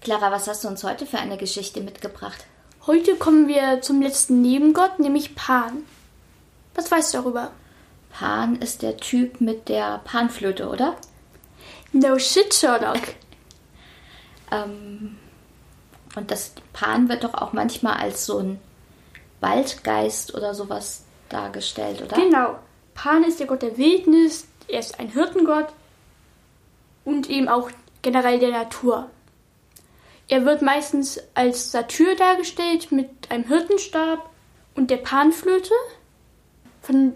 Clara, was hast du uns heute für eine Geschichte mitgebracht? Heute kommen wir zum letzten Nebengott, nämlich Pan. Was weißt du darüber? Pan ist der Typ mit der Panflöte, oder? No shit, Sherlock. Ähm, und das Pan wird doch auch manchmal als so ein Waldgeist oder sowas dargestellt, oder? Genau. Pan ist der Gott der Wildnis, er ist ein Hirtengott und eben auch generell der Natur. Er wird meistens als Satyr dargestellt mit einem Hirtenstab und der Panflöte. Von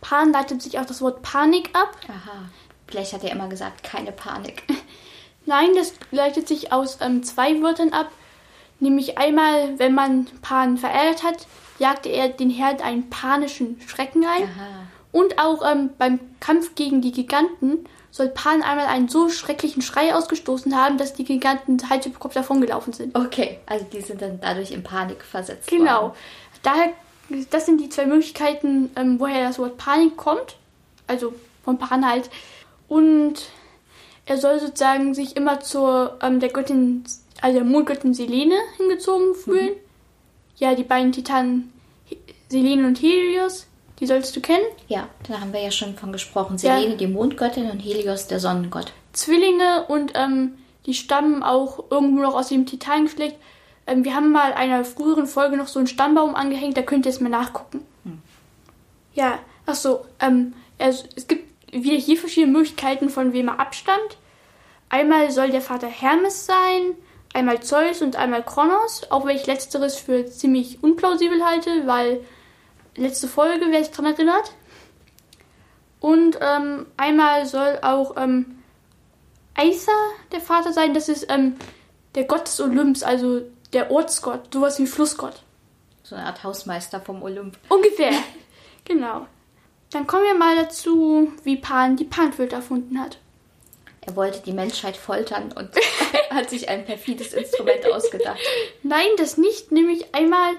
Pan leitet sich auch das Wort Panik ab. Aha. Vielleicht hat er immer gesagt, keine Panik. Nein, das leitet sich aus ähm, zwei Wörtern ab. Nämlich einmal, wenn man Pan verärgert hat, jagte er den Herd einen panischen Schrecken ein. Aha. Und auch ähm, beim Kampf gegen die Giganten soll Pan einmal einen so schrecklichen Schrei ausgestoßen haben, dass die Giganten Hals über Kopf davongelaufen sind. Okay, also die sind dann dadurch in Panik versetzt Genau. worden. Daher, das sind die zwei Möglichkeiten, ähm, woher das Wort Panik kommt. Also von Pan halt. Und er soll sozusagen sich immer zur ähm, der Göttin, also der Mondgöttin Selene hingezogen fühlen. Ja, die beiden Titanen Selene und Helios, die solltest du kennen. Ja, da haben wir ja schon von gesprochen. Ja. Selene, die Mondgöttin und Helios, der Sonnengott. Zwillinge und ähm, die stammen auch irgendwo noch aus dem Titanengeschlecht. Ähm, wir haben mal in einer früheren Folge noch so einen Stammbaum angehängt, da könnt ihr es mal nachgucken. Ja, ach so, ähm, es, es gibt wieder hier verschiedene Möglichkeiten, von wem er abstammt. Einmal soll der Vater Hermes sein, einmal Zeus und einmal Kronos, auch wenn ich letzteres für ziemlich unplausibel halte, weil letzte Folge, wer sich dran erinnert. Und ähm, einmal soll auch ähm, Aether der Vater sein. Das ist ähm, der Gott des Olymps, also der Ortsgott, sowas wie Flussgott. So eine Art Hausmeister vom Olymp. Ungefähr. genau. Dann kommen wir mal dazu, wie Pan die Panflöte erfunden hat. Er wollte die Menschheit foltern und hat sich ein perfides Instrument ausgedacht. Nein, das nicht. Nämlich einmal,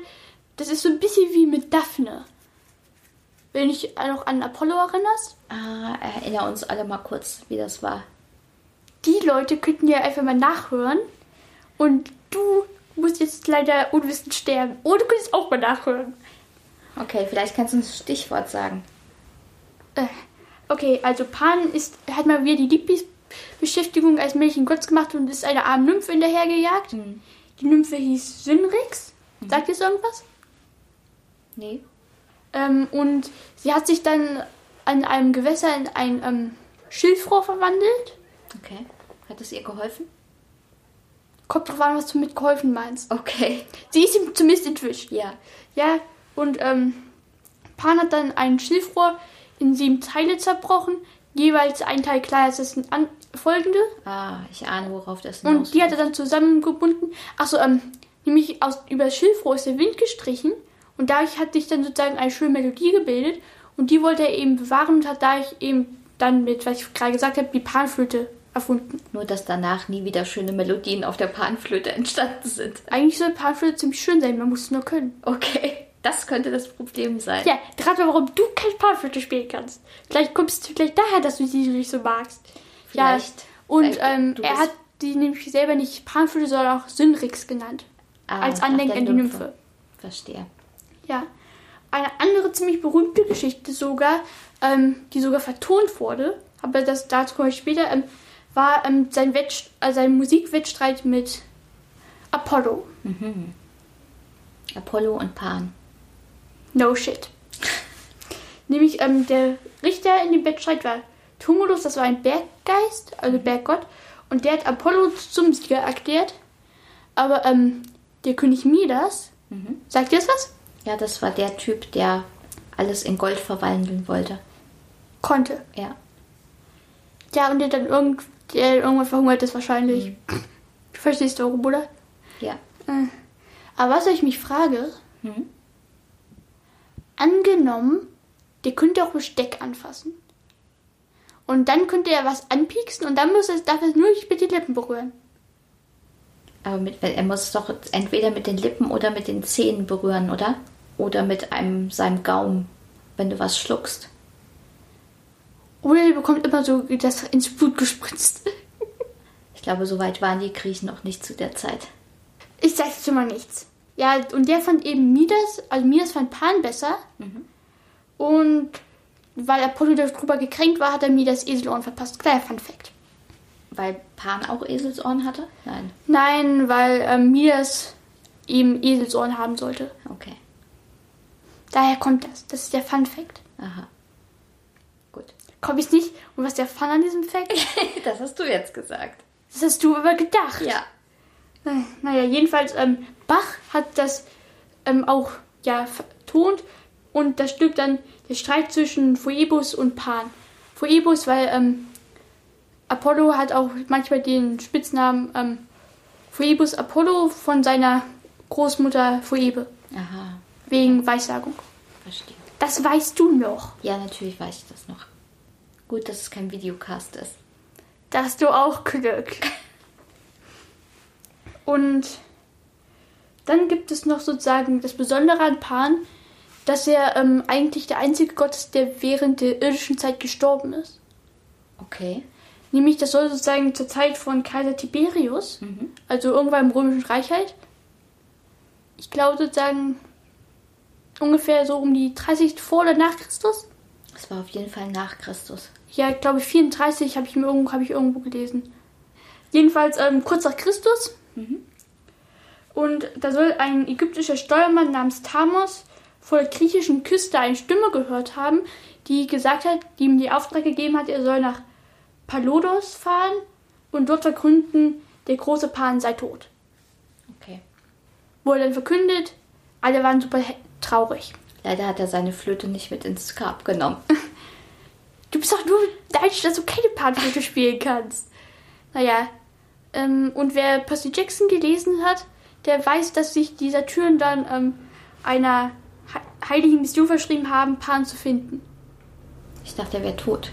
das ist so ein bisschen wie mit Daphne. Wenn du dich noch an Apollo erinnerst. Ah, erinnere uns alle mal kurz, wie das war. Die Leute könnten ja einfach mal nachhören. Und du musst jetzt leider unwissend sterben. Oder du könntest auch mal nachhören. Okay, vielleicht kannst du uns ein Stichwort sagen. Äh, Okay, also Pan ist, hat mal wieder die Lieblingsbeschäftigung als männlichen Gott gemacht und ist einer armen Nymphe hinterhergejagt. Die Nymphe hieß Synrix. Sagt ihr irgendwas? Nee? Ähm, und sie hat sich dann an einem Gewässer in ein ähm, Schilfrohr verwandelt. Okay. Hat es ihr geholfen? Kommt drauf an, was du mit geholfen meinst. Okay. Sie ist ihm zumindest entwischt. Ja. Ja, und ähm, Pan hat dann ein Schilfrohr in sieben Teile zerbrochen. Jeweils ein Teil kleiner als das an folgende. Ah, ich ahne, worauf das Und die hat er dann zusammengebunden. Achso, ähm, nämlich aus, über das Schilfrohr ist der Wind gestrichen. Und dadurch hat sich dann sozusagen eine schöne Melodie gebildet. Und die wollte er eben bewahren und hat dadurch eben dann mit, was ich gerade gesagt habe, die Panflöte erfunden. Nur, dass danach nie wieder schöne Melodien auf der Panflöte entstanden sind. Eigentlich soll Panflöte ziemlich schön sein, man muss es nur können. Okay, das könnte das Problem sein. Ja, gerade warum du kein Panflöte spielen kannst. Vielleicht kommst du vielleicht daher, dass du sie nicht so magst. Vielleicht. Ja, und Vielleicht, ähm, er hat die nämlich selber nicht Panflöte, sondern auch Synrix genannt. Ah, als Andenken an die Nymphe. Verstehe. Ja. Eine andere ziemlich berühmte Geschichte sogar, ähm, die sogar vertont wurde, aber das dazu komme ich später, ähm, war ähm, sein, äh, sein Musikwettstreit mit Apollo. Apollo und Pan. No shit. Nämlich ähm, der Richter in dem Wettstreit war Tumulus, das war ein Berggeist, also Berggott, und der hat Apollo zum Sieger erklärt. Aber ähm, der König Midas, sagt ihr das was? Ja, das war der Typ, der alles in Gold verwandeln wollte. Konnte. Ja. Ja, und der dann irgend, der irgendwann verhungert ist wahrscheinlich. Du verstehst doch, oder? Ja. Äh, Aber was ich mich frage, Mhm. angenommen, der könnte auch Besteck anfassen. Und dann könnte er was anpieksen und dann muss er, darf er es nur nicht mit den Lippen berühren. Aber mit, er muss es doch entweder mit den Lippen oder mit den Zähnen berühren, oder? Oder mit einem seinem Gaumen, wenn du was schluckst. Oder er bekommt immer so das ins Blut gespritzt. Ich glaube, so weit waren die Griechen noch nicht zu der Zeit. Ich sag jetzt schon mal nichts. Ja, und der fand eben Midas, also Midas fand Pan besser. Und weil Apollo darüber gekränkt war, hat er Midas Eselohren verpasst. Kleiner Fun Fact. Weil Pan auch Eselsohren hatte? Nein. Nein, weil ähm, Midas eben Eselsohren haben sollte. Okay. Daher kommt das. Das ist der Fun Fact. Aha. Gut. Komm ich nicht. Und was ist der Fun an diesem Fact? Das hast du jetzt gesagt. Das hast du aber gedacht. Ja. Naja, jedenfalls, ähm, Bach hat das ähm, auch ja, vertont und das Stück dann der Streit zwischen Phoebus und Pan. Phoebus, weil ähm, Apollo hat auch manchmal den Spitznamen ähm, Phoebus Apollo von seiner Großmutter Phoebe, Aha. Wegen Weissagung. Verstehe. Das weißt du noch. Ja, natürlich weiß ich das noch. Gut, dass es kein Videocast ist. Da hast du auch Glück. Und dann gibt es noch sozusagen das Besondere an Pan, dass er ähm, eigentlich der einzige Gott ist, der während der irdischen Zeit gestorben ist. Okay. Nämlich, das soll sozusagen zur Zeit von Kaiser Tiberius, also irgendwann im Römischen Reich halt. Ich glaube sozusagen ungefähr so um die 30 vor oder nach Christus. Es war auf jeden Fall nach Christus. Ja, ich glaube 34 habe ich mir irgendwo, habe ich irgendwo gelesen. Jedenfalls ähm, kurz nach Christus. Und da soll ein ägyptischer Steuermann namens Thamos vor der griechischen Küste eine Stimme gehört haben, die gesagt hat, die ihm die Auftrag gegeben hat, er soll nach Palodos fahren und dort verkünden, der große Pan sei tot. Okay. Wurde dann verkündet, alle waren super traurig. Leider hat er seine Flöte nicht mit ins Grab genommen. Du bist doch nur neidisch, dass du keine Panflöte spielen kannst. Naja, ähm, und wer Percy Jackson gelesen hat, der weiß, dass sich die Satyren dann ähm, einer he- heiligen Mission verschrieben haben, Pan zu finden. Ich dachte, er wäre tot.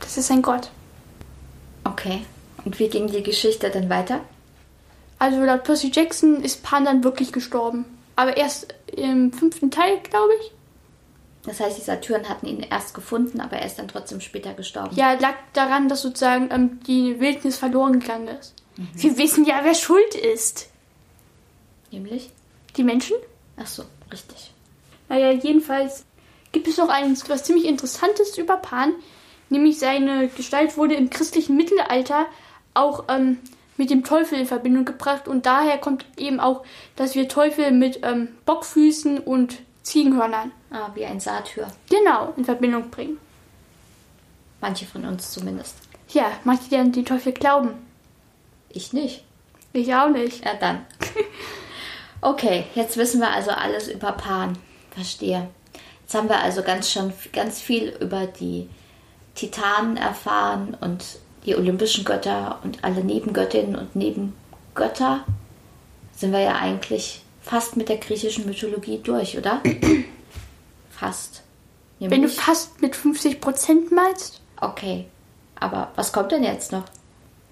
Das ist ein Gott. Okay. Und wie ging die Geschichte dann weiter? Also laut Percy Jackson ist Pan dann wirklich gestorben. Aber erst im fünften Teil, glaube ich. Das heißt, die Satyren hatten ihn erst gefunden, aber er ist dann trotzdem später gestorben. Ja, lag daran, dass sozusagen ähm, die Wildnis verloren gegangen ist. Wir wissen ja, wer schuld ist. Nämlich? Die Menschen? Ach so, richtig. Naja, jedenfalls gibt es noch ein, was ziemlich Interessantes über Pan, nämlich seine Gestalt wurde im christlichen Mittelalter auch ähm, mit dem Teufel in Verbindung gebracht und daher kommt eben auch, dass wir Teufel mit ähm, Bockfüßen und Ziegenhörnern Ah, wie ein Satyr. genau in Verbindung bringen. Manche von uns zumindest. Ja, manche, die an den Teufel glauben. Ich nicht. Ich auch nicht. Ja, dann. Okay, jetzt wissen wir also alles über Pan. Verstehe. Jetzt haben wir also ganz schon ganz viel über die Titanen erfahren und die olympischen Götter und alle Nebengöttinnen und Nebengötter. Sind wir ja eigentlich fast mit der griechischen Mythologie durch, oder? fast. Wenn du Nämlich, fast mit 50% meinst, okay. Aber was kommt denn jetzt noch?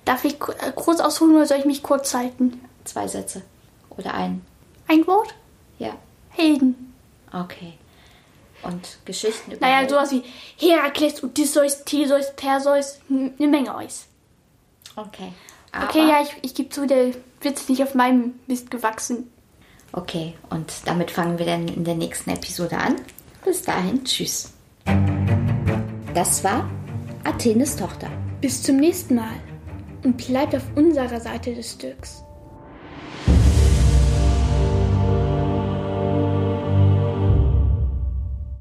darf ich ku- äh, kurz ausholen oder soll ich mich kurz halten? Zwei Sätze. Oder ein. Ein Wort? Ja. Helden. Okay. Und Geschichten über. Naja, sowas wie Herakles, Odysseus, Theseus, Perseus, eine Menge aus. Okay. Okay, ja, ich, ich gebe zu, der Witz nicht auf meinem Mist gewachsen. Okay, und damit fangen wir dann in der nächsten Episode an. Bis dahin, tschüss. Das war Athenes Tochter. Bis zum nächsten Mal und bleibt auf unserer Seite des Stücks.